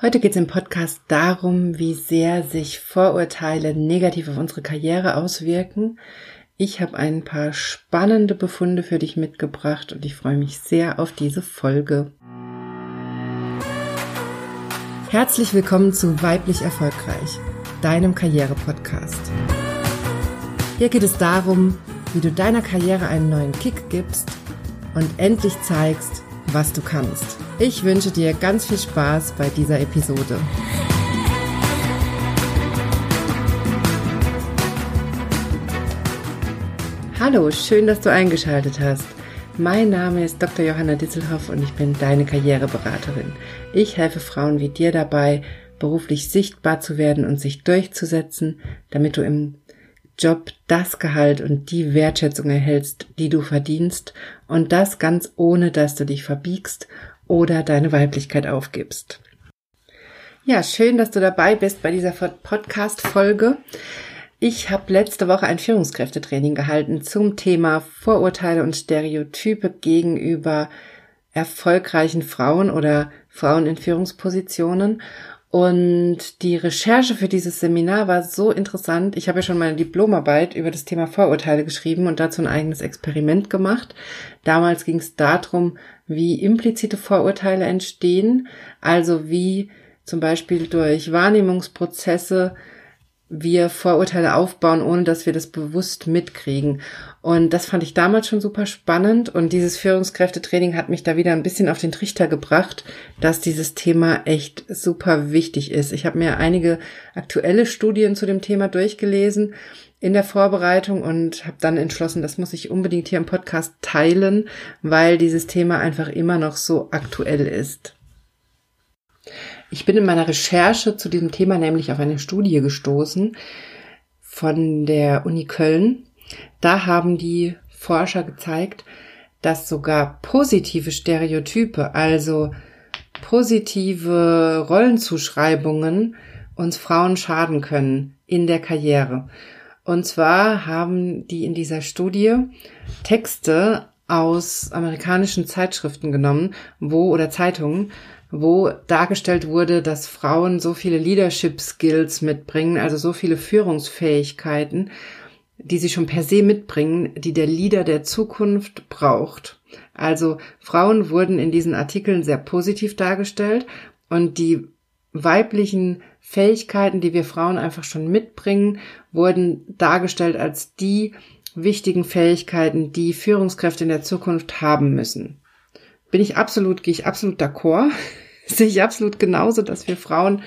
Heute geht es im Podcast darum, wie sehr sich Vorurteile negativ auf unsere Karriere auswirken. Ich habe ein paar spannende Befunde für dich mitgebracht und ich freue mich sehr auf diese Folge. Herzlich willkommen zu Weiblich Erfolgreich, deinem Karriere-Podcast. Hier geht es darum, wie du deiner Karriere einen neuen Kick gibst und endlich zeigst, was du kannst. Ich wünsche dir ganz viel Spaß bei dieser Episode. Hallo, schön, dass du eingeschaltet hast. Mein Name ist Dr. Johanna Ditzelhoff und ich bin deine Karriereberaterin. Ich helfe Frauen wie dir dabei, beruflich sichtbar zu werden und sich durchzusetzen, damit du im Job das Gehalt und die Wertschätzung erhältst, die du verdienst und das ganz ohne, dass du dich verbiegst oder deine Weiblichkeit aufgibst. Ja, schön, dass du dabei bist bei dieser Podcast-Folge. Ich habe letzte Woche ein Führungskräftetraining gehalten zum Thema Vorurteile und Stereotype gegenüber erfolgreichen Frauen oder Frauen in Führungspositionen. Und die Recherche für dieses Seminar war so interessant. Ich habe ja schon meine Diplomarbeit über das Thema Vorurteile geschrieben und dazu ein eigenes Experiment gemacht. Damals ging es darum, wie implizite Vorurteile entstehen, also wie zum Beispiel durch Wahrnehmungsprozesse wir Vorurteile aufbauen, ohne dass wir das bewusst mitkriegen. Und das fand ich damals schon super spannend. Und dieses Führungskräftetraining hat mich da wieder ein bisschen auf den Trichter gebracht, dass dieses Thema echt super wichtig ist. Ich habe mir einige aktuelle Studien zu dem Thema durchgelesen in der Vorbereitung und habe dann entschlossen, das muss ich unbedingt hier im Podcast teilen, weil dieses Thema einfach immer noch so aktuell ist. Ich bin in meiner Recherche zu diesem Thema nämlich auf eine Studie gestoßen von der Uni Köln. Da haben die Forscher gezeigt, dass sogar positive Stereotype, also positive Rollenzuschreibungen uns Frauen schaden können in der Karriere. Und zwar haben die in dieser Studie Texte aus amerikanischen Zeitschriften genommen, wo oder Zeitungen, wo dargestellt wurde, dass Frauen so viele Leadership Skills mitbringen, also so viele Führungsfähigkeiten, die sie schon per se mitbringen, die der Leader der Zukunft braucht. Also Frauen wurden in diesen Artikeln sehr positiv dargestellt und die weiblichen Fähigkeiten, die wir Frauen einfach schon mitbringen, wurden dargestellt als die wichtigen Fähigkeiten, die Führungskräfte in der Zukunft haben müssen bin ich absolut, gehe ich absolut d'accord. Sehe ich absolut genauso, dass wir Frauen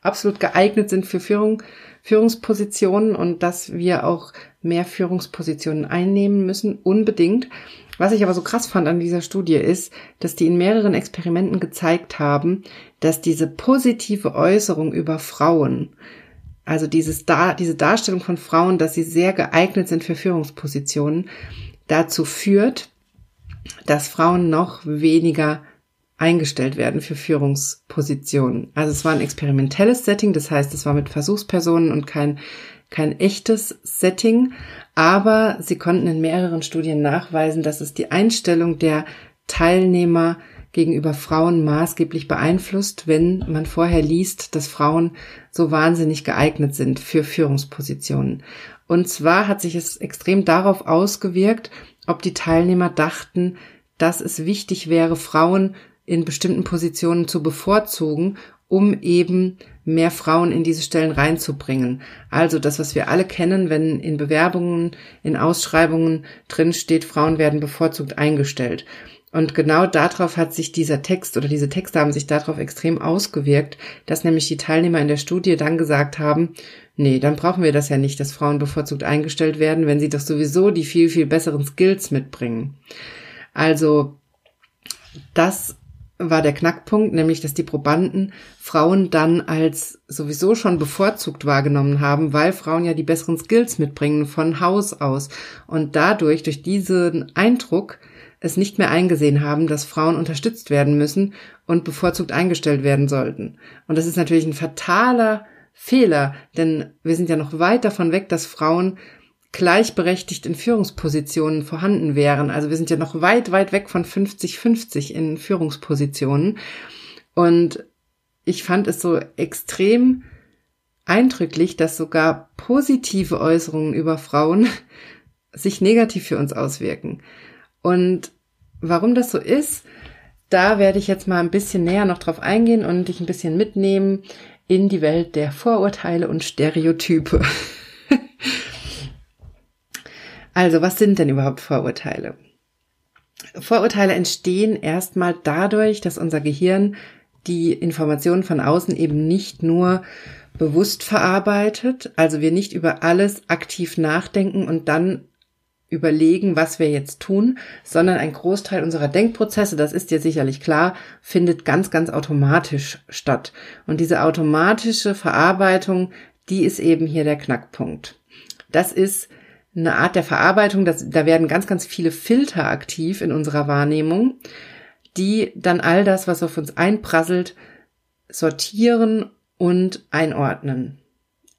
absolut geeignet sind für Führung, Führungspositionen und dass wir auch mehr Führungspositionen einnehmen müssen, unbedingt. Was ich aber so krass fand an dieser Studie ist, dass die in mehreren Experimenten gezeigt haben, dass diese positive Äußerung über Frauen, also dieses da, diese Darstellung von Frauen, dass sie sehr geeignet sind für Führungspositionen, dazu führt, dass Frauen noch weniger eingestellt werden für Führungspositionen. Also es war ein experimentelles Setting, das heißt, es war mit Versuchspersonen und kein, kein echtes Setting, aber sie konnten in mehreren Studien nachweisen, dass es die Einstellung der Teilnehmer gegenüber Frauen maßgeblich beeinflusst, wenn man vorher liest, dass Frauen so wahnsinnig geeignet sind für Führungspositionen. Und zwar hat sich es extrem darauf ausgewirkt, ob die Teilnehmer dachten, dass es wichtig wäre, Frauen in bestimmten Positionen zu bevorzugen, um eben mehr Frauen in diese Stellen reinzubringen. Also das, was wir alle kennen, wenn in Bewerbungen, in Ausschreibungen drin steht, Frauen werden bevorzugt eingestellt. Und genau darauf hat sich dieser Text oder diese Texte haben sich darauf extrem ausgewirkt, dass nämlich die Teilnehmer in der Studie dann gesagt haben, Nee, dann brauchen wir das ja nicht, dass Frauen bevorzugt eingestellt werden, wenn sie doch sowieso die viel, viel besseren Skills mitbringen. Also, das war der Knackpunkt, nämlich dass die Probanden Frauen dann als sowieso schon bevorzugt wahrgenommen haben, weil Frauen ja die besseren Skills mitbringen von Haus aus und dadurch, durch diesen Eindruck, es nicht mehr eingesehen haben, dass Frauen unterstützt werden müssen und bevorzugt eingestellt werden sollten. Und das ist natürlich ein fataler Fehler, denn wir sind ja noch weit davon weg, dass Frauen gleichberechtigt in Führungspositionen vorhanden wären. Also wir sind ja noch weit, weit weg von 50-50 in Führungspositionen. Und ich fand es so extrem eindrücklich, dass sogar positive Äußerungen über Frauen sich negativ für uns auswirken. Und warum das so ist, da werde ich jetzt mal ein bisschen näher noch drauf eingehen und dich ein bisschen mitnehmen in die Welt der Vorurteile und Stereotype. also, was sind denn überhaupt Vorurteile? Vorurteile entstehen erstmal dadurch, dass unser Gehirn die Informationen von außen eben nicht nur bewusst verarbeitet, also wir nicht über alles aktiv nachdenken und dann überlegen, was wir jetzt tun, sondern ein Großteil unserer Denkprozesse, das ist dir sicherlich klar, findet ganz, ganz automatisch statt. Und diese automatische Verarbeitung, die ist eben hier der Knackpunkt. Das ist eine Art der Verarbeitung, das, da werden ganz, ganz viele Filter aktiv in unserer Wahrnehmung, die dann all das, was auf uns einprasselt, sortieren und einordnen.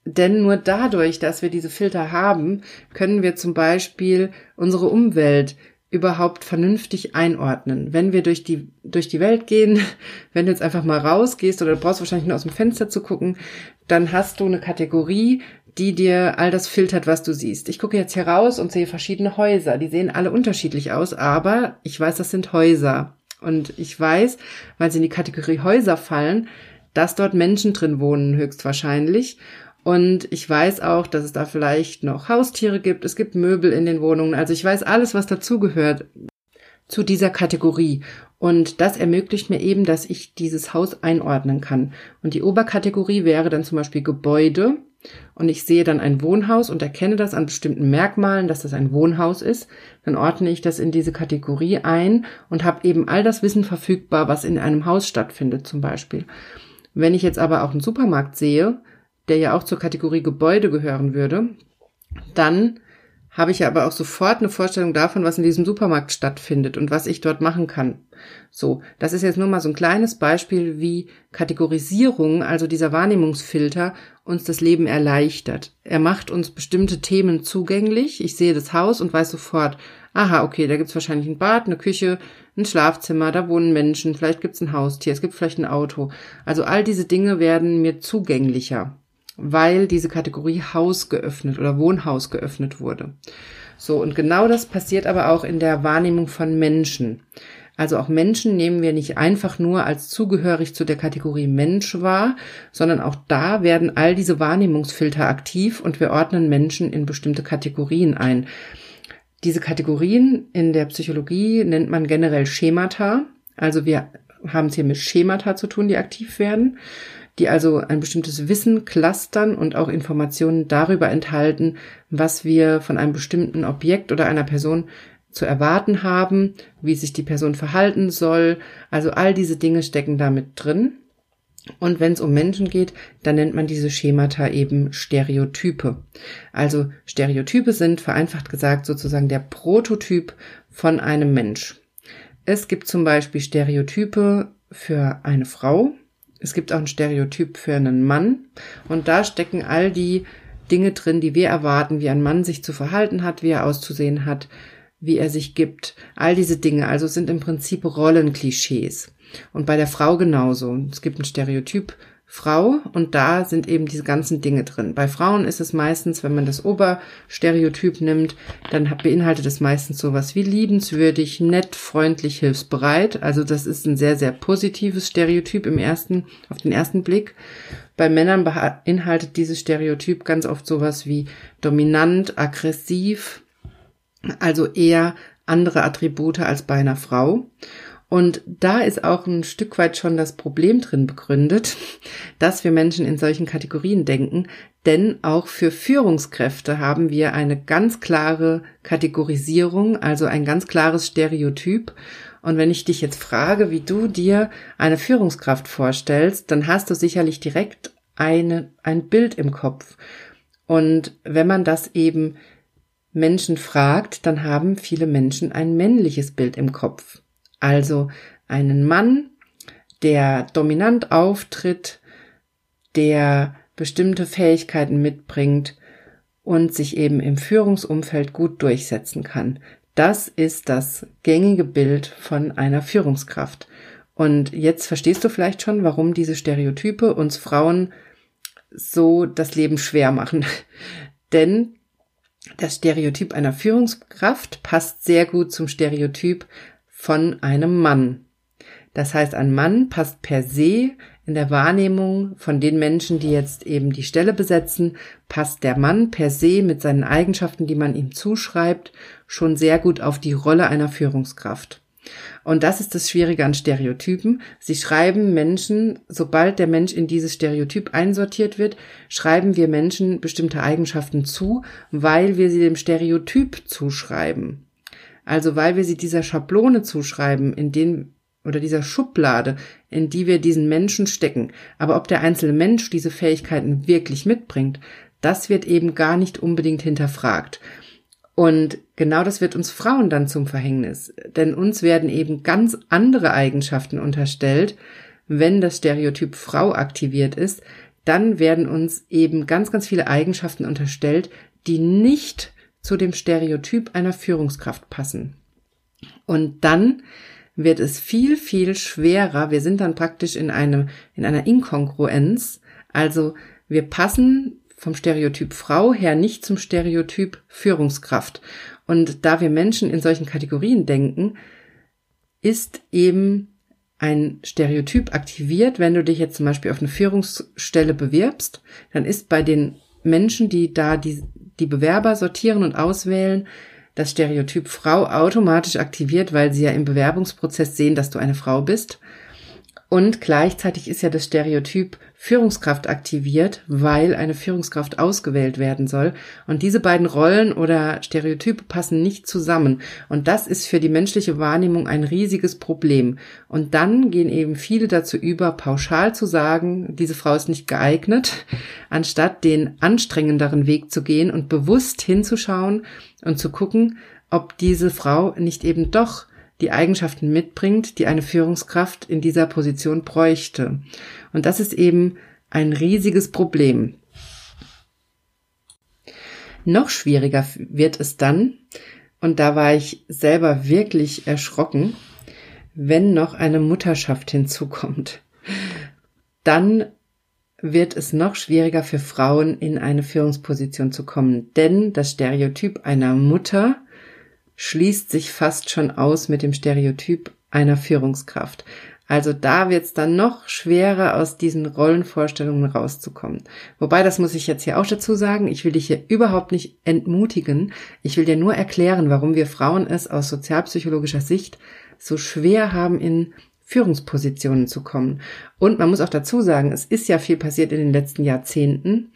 Denn nur dadurch, dass wir diese Filter haben, können wir zum Beispiel unsere Umwelt überhaupt vernünftig einordnen. Wenn wir durch die, durch die Welt gehen, wenn du jetzt einfach mal rausgehst oder du brauchst wahrscheinlich nur aus dem Fenster zu gucken, dann hast du eine Kategorie, die dir all das filtert, was du siehst. Ich gucke jetzt hier raus und sehe verschiedene Häuser. Die sehen alle unterschiedlich aus, aber ich weiß, das sind Häuser. Und ich weiß, weil sie in die Kategorie Häuser fallen, dass dort Menschen drin wohnen, höchstwahrscheinlich. Und ich weiß auch, dass es da vielleicht noch Haustiere gibt. Es gibt Möbel in den Wohnungen. Also ich weiß alles, was dazugehört zu dieser Kategorie. Und das ermöglicht mir eben, dass ich dieses Haus einordnen kann. Und die Oberkategorie wäre dann zum Beispiel Gebäude. Und ich sehe dann ein Wohnhaus und erkenne das an bestimmten Merkmalen, dass das ein Wohnhaus ist. Dann ordne ich das in diese Kategorie ein und habe eben all das Wissen verfügbar, was in einem Haus stattfindet zum Beispiel. Wenn ich jetzt aber auch einen Supermarkt sehe, der ja auch zur Kategorie Gebäude gehören würde, dann habe ich ja aber auch sofort eine Vorstellung davon, was in diesem Supermarkt stattfindet und was ich dort machen kann. So, das ist jetzt nur mal so ein kleines Beispiel, wie Kategorisierung, also dieser Wahrnehmungsfilter, uns das Leben erleichtert. Er macht uns bestimmte Themen zugänglich. Ich sehe das Haus und weiß sofort, aha, okay, da gibt's wahrscheinlich ein Bad, eine Küche, ein Schlafzimmer, da wohnen Menschen, vielleicht gibt's ein Haustier, es gibt vielleicht ein Auto. Also all diese Dinge werden mir zugänglicher weil diese Kategorie Haus geöffnet oder Wohnhaus geöffnet wurde. So, und genau das passiert aber auch in der Wahrnehmung von Menschen. Also auch Menschen nehmen wir nicht einfach nur als zugehörig zu der Kategorie Mensch wahr, sondern auch da werden all diese Wahrnehmungsfilter aktiv und wir ordnen Menschen in bestimmte Kategorien ein. Diese Kategorien in der Psychologie nennt man generell Schemata. Also wir haben es hier mit Schemata zu tun, die aktiv werden die also ein bestimmtes Wissen clustern und auch Informationen darüber enthalten, was wir von einem bestimmten Objekt oder einer Person zu erwarten haben, wie sich die Person verhalten soll. Also all diese Dinge stecken damit drin. Und wenn es um Menschen geht, dann nennt man diese Schemata eben Stereotype. Also Stereotype sind vereinfacht gesagt sozusagen der Prototyp von einem Mensch. Es gibt zum Beispiel Stereotype für eine Frau, es gibt auch ein Stereotyp für einen Mann und da stecken all die Dinge drin, die wir erwarten, wie ein Mann sich zu verhalten hat, wie er auszusehen hat, wie er sich gibt. All diese Dinge, also sind im Prinzip Rollenklischees. Und bei der Frau genauso. Es gibt ein Stereotyp Frau und da sind eben diese ganzen Dinge drin. Bei Frauen ist es meistens, wenn man das Oberstereotyp nimmt, dann beinhaltet es meistens sowas wie liebenswürdig, nett, freundlich, hilfsbereit. Also das ist ein sehr, sehr positives Stereotyp im ersten, auf den ersten Blick. Bei Männern beinhaltet dieses Stereotyp ganz oft sowas wie dominant, aggressiv, also eher andere Attribute als bei einer Frau. Und da ist auch ein Stück weit schon das Problem drin begründet, dass wir Menschen in solchen Kategorien denken, denn auch für Führungskräfte haben wir eine ganz klare Kategorisierung, also ein ganz klares Stereotyp. Und wenn ich dich jetzt frage, wie du dir eine Führungskraft vorstellst, dann hast du sicherlich direkt eine, ein Bild im Kopf. Und wenn man das eben Menschen fragt, dann haben viele Menschen ein männliches Bild im Kopf. Also einen Mann, der dominant auftritt, der bestimmte Fähigkeiten mitbringt und sich eben im Führungsumfeld gut durchsetzen kann. Das ist das gängige Bild von einer Führungskraft. Und jetzt verstehst du vielleicht schon, warum diese Stereotype uns Frauen so das Leben schwer machen. Denn das Stereotyp einer Führungskraft passt sehr gut zum Stereotyp von einem Mann. Das heißt, ein Mann passt per se in der Wahrnehmung von den Menschen, die jetzt eben die Stelle besetzen, passt der Mann per se mit seinen Eigenschaften, die man ihm zuschreibt, schon sehr gut auf die Rolle einer Führungskraft. Und das ist das Schwierige an Stereotypen. Sie schreiben Menschen, sobald der Mensch in dieses Stereotyp einsortiert wird, schreiben wir Menschen bestimmte Eigenschaften zu, weil wir sie dem Stereotyp zuschreiben. Also weil wir sie dieser Schablone zuschreiben, in den oder dieser Schublade, in die wir diesen Menschen stecken. Aber ob der einzelne Mensch diese Fähigkeiten wirklich mitbringt, das wird eben gar nicht unbedingt hinterfragt. Und genau das wird uns Frauen dann zum Verhängnis, denn uns werden eben ganz andere Eigenschaften unterstellt, wenn das Stereotyp Frau aktiviert ist, dann werden uns eben ganz, ganz viele Eigenschaften unterstellt, die nicht zu dem Stereotyp einer Führungskraft passen. Und dann wird es viel, viel schwerer. Wir sind dann praktisch in einem, in einer Inkongruenz. Also wir passen vom Stereotyp Frau her nicht zum Stereotyp Führungskraft. Und da wir Menschen in solchen Kategorien denken, ist eben ein Stereotyp aktiviert, wenn du dich jetzt zum Beispiel auf eine Führungsstelle bewirbst, dann ist bei den Menschen, die da die, die Bewerber sortieren und auswählen, das Stereotyp Frau automatisch aktiviert, weil sie ja im Bewerbungsprozess sehen, dass du eine Frau bist. Und gleichzeitig ist ja das Stereotyp Führungskraft aktiviert, weil eine Führungskraft ausgewählt werden soll. Und diese beiden Rollen oder Stereotype passen nicht zusammen. Und das ist für die menschliche Wahrnehmung ein riesiges Problem. Und dann gehen eben viele dazu über, pauschal zu sagen, diese Frau ist nicht geeignet, anstatt den anstrengenderen Weg zu gehen und bewusst hinzuschauen und zu gucken, ob diese Frau nicht eben doch die Eigenschaften mitbringt, die eine Führungskraft in dieser Position bräuchte. Und das ist eben ein riesiges Problem. Noch schwieriger wird es dann, und da war ich selber wirklich erschrocken, wenn noch eine Mutterschaft hinzukommt. Dann wird es noch schwieriger für Frauen in eine Führungsposition zu kommen, denn das Stereotyp einer Mutter schließt sich fast schon aus mit dem Stereotyp einer Führungskraft. Also da wird es dann noch schwerer, aus diesen Rollenvorstellungen rauszukommen. Wobei, das muss ich jetzt hier auch dazu sagen, ich will dich hier überhaupt nicht entmutigen. Ich will dir nur erklären, warum wir Frauen es aus sozialpsychologischer Sicht so schwer haben, in Führungspositionen zu kommen. Und man muss auch dazu sagen, es ist ja viel passiert in den letzten Jahrzehnten.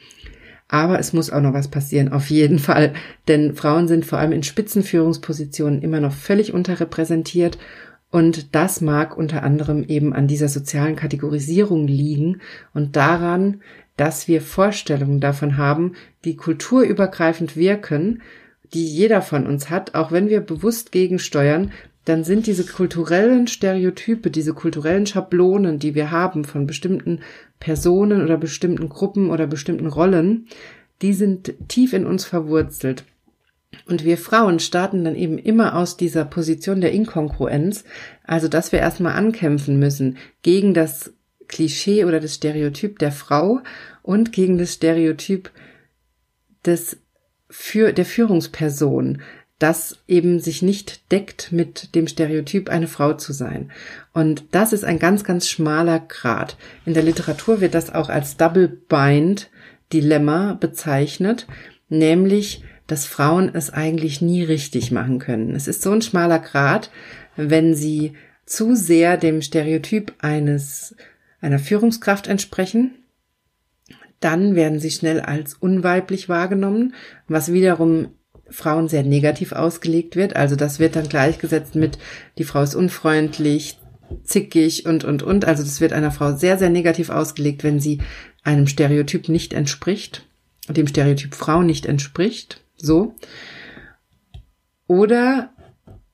Aber es muss auch noch was passieren, auf jeden Fall. Denn Frauen sind vor allem in Spitzenführungspositionen immer noch völlig unterrepräsentiert. Und das mag unter anderem eben an dieser sozialen Kategorisierung liegen und daran, dass wir Vorstellungen davon haben, die kulturübergreifend wirken, die jeder von uns hat, auch wenn wir bewusst gegensteuern, dann sind diese kulturellen Stereotype, diese kulturellen Schablonen, die wir haben von bestimmten Personen oder bestimmten Gruppen oder bestimmten Rollen, die sind tief in uns verwurzelt. Und wir Frauen starten dann eben immer aus dieser Position der Inkongruenz, also dass wir erstmal ankämpfen müssen gegen das Klischee oder das Stereotyp der Frau und gegen das Stereotyp des für der Führungsperson das eben sich nicht deckt mit dem Stereotyp, eine Frau zu sein. Und das ist ein ganz, ganz schmaler Grad. In der Literatur wird das auch als Double Bind Dilemma bezeichnet, nämlich, dass Frauen es eigentlich nie richtig machen können. Es ist so ein schmaler Grad, wenn sie zu sehr dem Stereotyp eines, einer Führungskraft entsprechen, dann werden sie schnell als unweiblich wahrgenommen, was wiederum Frauen sehr negativ ausgelegt wird. Also das wird dann gleichgesetzt mit, die Frau ist unfreundlich, zickig und, und, und. Also das wird einer Frau sehr, sehr negativ ausgelegt, wenn sie einem Stereotyp nicht entspricht, dem Stereotyp Frau nicht entspricht. So. Oder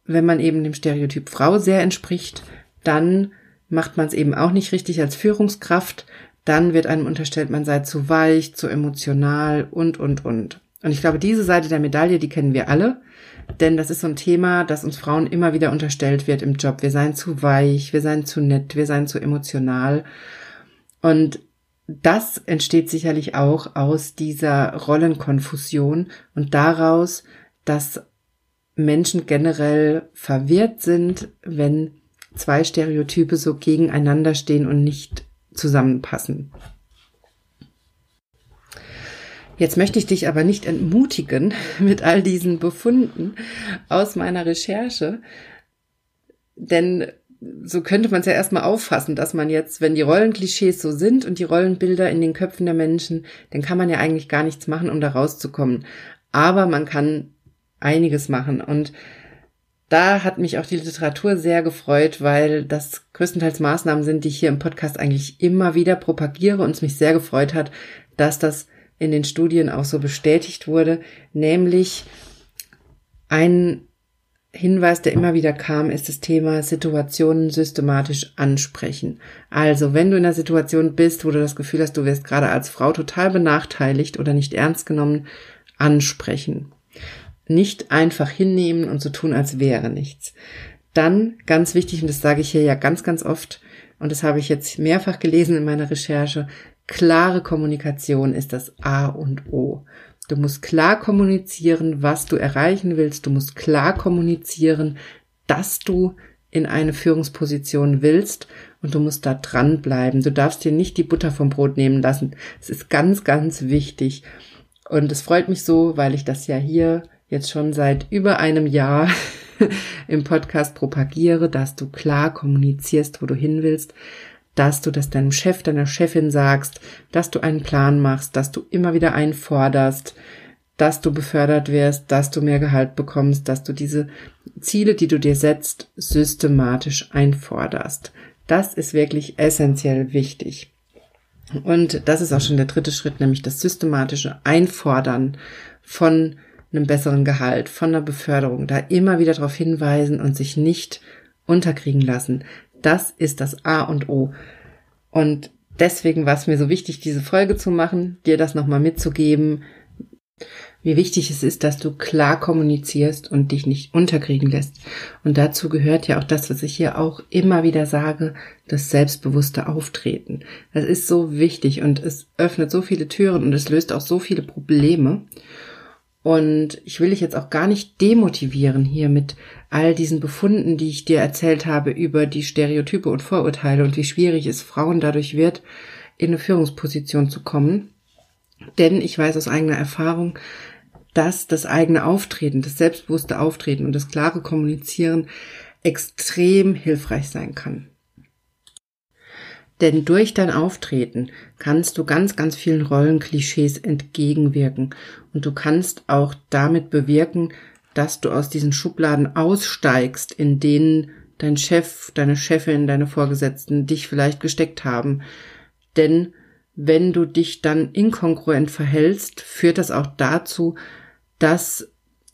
wenn man eben dem Stereotyp Frau sehr entspricht, dann macht man es eben auch nicht richtig als Führungskraft. Dann wird einem unterstellt, man sei zu weich, zu emotional und, und, und. Und ich glaube, diese Seite der Medaille, die kennen wir alle. Denn das ist so ein Thema, das uns Frauen immer wieder unterstellt wird im Job. Wir seien zu weich, wir seien zu nett, wir seien zu emotional. Und das entsteht sicherlich auch aus dieser Rollenkonfusion und daraus, dass Menschen generell verwirrt sind, wenn zwei Stereotype so gegeneinander stehen und nicht zusammenpassen. Jetzt möchte ich dich aber nicht entmutigen mit all diesen Befunden aus meiner Recherche, denn so könnte man es ja erstmal auffassen, dass man jetzt, wenn die Rollenklischees so sind und die Rollenbilder in den Köpfen der Menschen, dann kann man ja eigentlich gar nichts machen, um da rauszukommen. Aber man kann einiges machen und da hat mich auch die Literatur sehr gefreut, weil das größtenteils Maßnahmen sind, die ich hier im Podcast eigentlich immer wieder propagiere und es mich sehr gefreut hat, dass das in den Studien auch so bestätigt wurde, nämlich ein Hinweis, der immer wieder kam, ist das Thema Situationen systematisch ansprechen. Also, wenn du in einer Situation bist, wo du das Gefühl hast, du wirst gerade als Frau total benachteiligt oder nicht ernst genommen, ansprechen. Nicht einfach hinnehmen und so tun, als wäre nichts. Dann, ganz wichtig, und das sage ich hier ja ganz, ganz oft, und das habe ich jetzt mehrfach gelesen in meiner Recherche, klare Kommunikation ist das A und O. Du musst klar kommunizieren, was du erreichen willst. Du musst klar kommunizieren, dass du in eine Führungsposition willst und du musst da dranbleiben. Du darfst dir nicht die Butter vom Brot nehmen lassen. Es ist ganz, ganz wichtig. Und es freut mich so, weil ich das ja hier jetzt schon seit über einem Jahr im Podcast propagiere, dass du klar kommunizierst, wo du hin willst, dass du das deinem Chef, deiner Chefin sagst, dass du einen Plan machst, dass du immer wieder einforderst, dass du befördert wirst, dass du mehr Gehalt bekommst, dass du diese Ziele, die du dir setzt, systematisch einforderst. Das ist wirklich essentiell wichtig. Und das ist auch schon der dritte Schritt, nämlich das systematische Einfordern von einem besseren Gehalt, von einer Beförderung, da immer wieder darauf hinweisen und sich nicht unterkriegen lassen. Das ist das A und O. Und deswegen war es mir so wichtig, diese Folge zu machen, dir das nochmal mitzugeben, wie wichtig es ist, dass du klar kommunizierst und dich nicht unterkriegen lässt. Und dazu gehört ja auch das, was ich hier auch immer wieder sage, das selbstbewusste Auftreten. Das ist so wichtig und es öffnet so viele Türen und es löst auch so viele Probleme. Und ich will dich jetzt auch gar nicht demotivieren hier mit all diesen Befunden, die ich dir erzählt habe über die Stereotype und Vorurteile und wie schwierig es Frauen dadurch wird, in eine Führungsposition zu kommen. Denn ich weiß aus eigener Erfahrung, dass das eigene Auftreten, das selbstbewusste Auftreten und das klare Kommunizieren extrem hilfreich sein kann. Denn durch dein Auftreten kannst du ganz, ganz vielen Rollenklischees entgegenwirken. Und du kannst auch damit bewirken, dass du aus diesen Schubladen aussteigst, in denen dein Chef, deine Chefin, deine Vorgesetzten dich vielleicht gesteckt haben. Denn wenn du dich dann inkongruent verhältst, führt das auch dazu, dass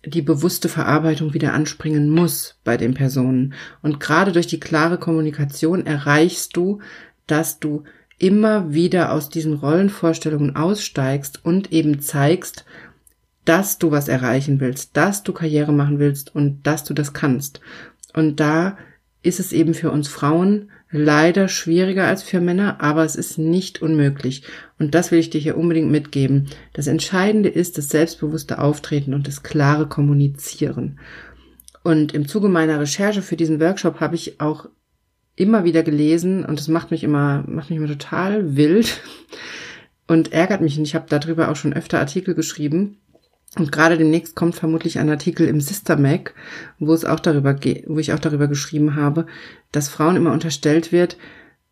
die bewusste Verarbeitung wieder anspringen muss bei den Personen. Und gerade durch die klare Kommunikation erreichst du, dass du immer wieder aus diesen Rollenvorstellungen aussteigst und eben zeigst, dass du was erreichen willst, dass du Karriere machen willst und dass du das kannst. Und da ist es eben für uns Frauen leider schwieriger als für Männer, aber es ist nicht unmöglich. Und das will ich dir hier unbedingt mitgeben. Das Entscheidende ist das selbstbewusste Auftreten und das klare Kommunizieren. Und im Zuge meiner Recherche für diesen Workshop habe ich auch immer wieder gelesen und es macht mich immer, macht mich immer total wild und ärgert mich. Und ich habe darüber auch schon öfter Artikel geschrieben. Und gerade demnächst kommt vermutlich ein Artikel im Sister Mag, wo es auch darüber geht, wo ich auch darüber geschrieben habe, dass Frauen immer unterstellt wird,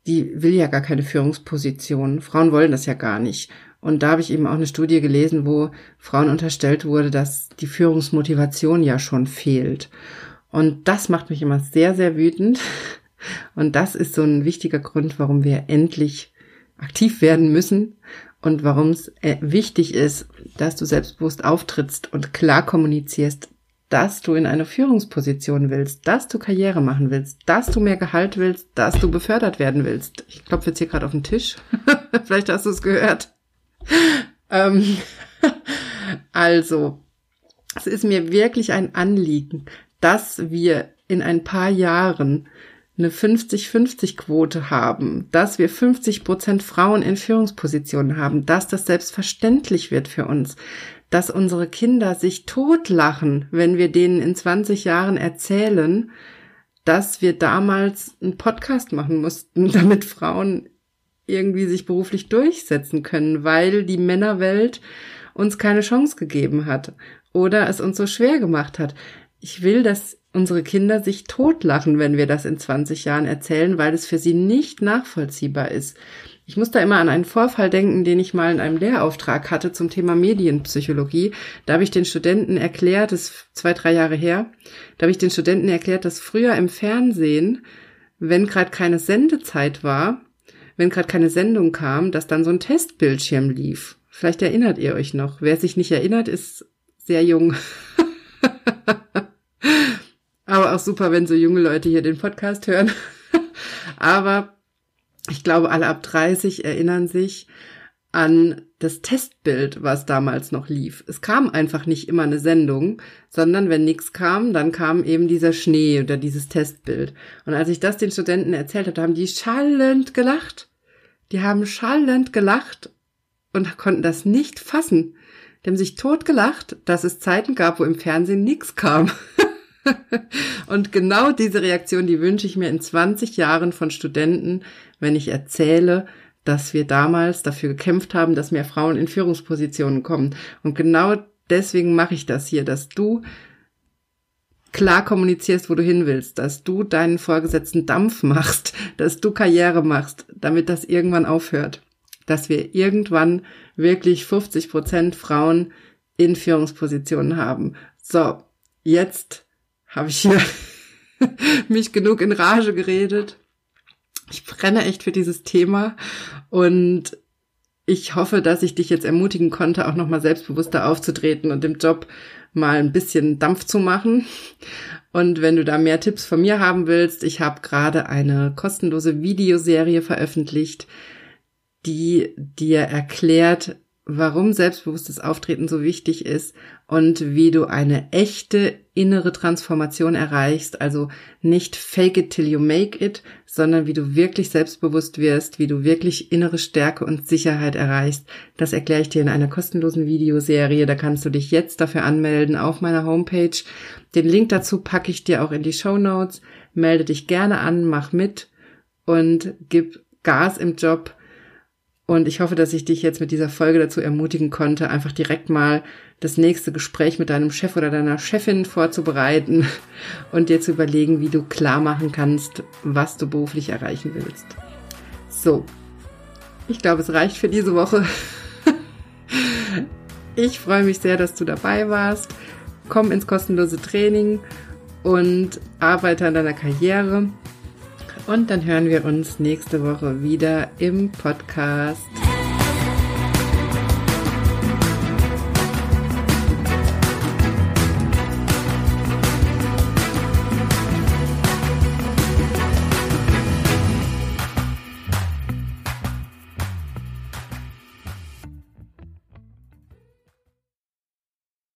die will ja gar keine Führungsposition. Frauen wollen das ja gar nicht. Und da habe ich eben auch eine Studie gelesen, wo Frauen unterstellt wurde, dass die Führungsmotivation ja schon fehlt. Und das macht mich immer sehr, sehr wütend, und das ist so ein wichtiger Grund, warum wir endlich aktiv werden müssen und warum es äh, wichtig ist, dass du selbstbewusst auftrittst und klar kommunizierst, dass du in eine Führungsposition willst, dass du Karriere machen willst, dass du mehr Gehalt willst, dass du befördert werden willst. Ich klopfe jetzt hier gerade auf den Tisch. Vielleicht hast du es gehört. Ähm, also, Es ist mir wirklich ein Anliegen, dass wir in ein paar Jahren eine 50-50-Quote haben, dass wir 50 Prozent Frauen in Führungspositionen haben, dass das selbstverständlich wird für uns, dass unsere Kinder sich totlachen, wenn wir denen in 20 Jahren erzählen, dass wir damals einen Podcast machen mussten, damit Frauen irgendwie sich beruflich durchsetzen können, weil die Männerwelt uns keine Chance gegeben hat oder es uns so schwer gemacht hat. Ich will, dass unsere Kinder sich totlachen, wenn wir das in 20 Jahren erzählen, weil es für sie nicht nachvollziehbar ist. Ich muss da immer an einen Vorfall denken, den ich mal in einem Lehrauftrag hatte zum Thema Medienpsychologie. Da habe ich den Studenten erklärt, das ist zwei, drei Jahre her, da habe ich den Studenten erklärt, dass früher im Fernsehen, wenn gerade keine Sendezeit war, wenn gerade keine Sendung kam, dass dann so ein Testbildschirm lief. Vielleicht erinnert ihr euch noch. Wer sich nicht erinnert, ist sehr jung. Aber auch super, wenn so junge Leute hier den Podcast hören. Aber ich glaube, alle ab 30 erinnern sich an das Testbild, was damals noch lief. Es kam einfach nicht immer eine Sendung, sondern wenn nichts kam, dann kam eben dieser Schnee oder dieses Testbild. Und als ich das den Studenten erzählt habe, haben die schallend gelacht. Die haben schallend gelacht und konnten das nicht fassen. Die haben sich tot gelacht, dass es Zeiten gab, wo im Fernsehen nichts kam. und genau diese Reaktion, die wünsche ich mir in 20 Jahren von Studenten, wenn ich erzähle, dass wir damals dafür gekämpft haben, dass mehr Frauen in Führungspositionen kommen. Und genau deswegen mache ich das hier, dass du klar kommunizierst, wo du hin willst, dass du deinen Vorgesetzten Dampf machst, dass du Karriere machst, damit das irgendwann aufhört. Dass wir irgendwann wirklich 50 Prozent Frauen in Führungspositionen haben. So, jetzt habe ich hier mich genug in Rage geredet. Ich brenne echt für dieses Thema und ich hoffe, dass ich dich jetzt ermutigen konnte, auch nochmal selbstbewusster aufzutreten und im Job mal ein bisschen Dampf zu machen. Und wenn du da mehr Tipps von mir haben willst, ich habe gerade eine kostenlose Videoserie veröffentlicht, die dir erklärt, warum selbstbewusstes Auftreten so wichtig ist und wie du eine echte innere Transformation erreichst, also nicht fake it till you make it, sondern wie du wirklich selbstbewusst wirst, wie du wirklich innere Stärke und Sicherheit erreichst. Das erkläre ich dir in einer kostenlosen Videoserie. Da kannst du dich jetzt dafür anmelden auf meiner Homepage. Den Link dazu packe ich dir auch in die Show Notes. Melde dich gerne an, mach mit und gib Gas im Job und ich hoffe, dass ich dich jetzt mit dieser Folge dazu ermutigen konnte, einfach direkt mal das nächste Gespräch mit deinem Chef oder deiner Chefin vorzubereiten und dir zu überlegen, wie du klar machen kannst, was du beruflich erreichen willst. So, ich glaube, es reicht für diese Woche. Ich freue mich sehr, dass du dabei warst. Komm ins kostenlose Training und arbeite an deiner Karriere. Und dann hören wir uns nächste Woche wieder im Podcast.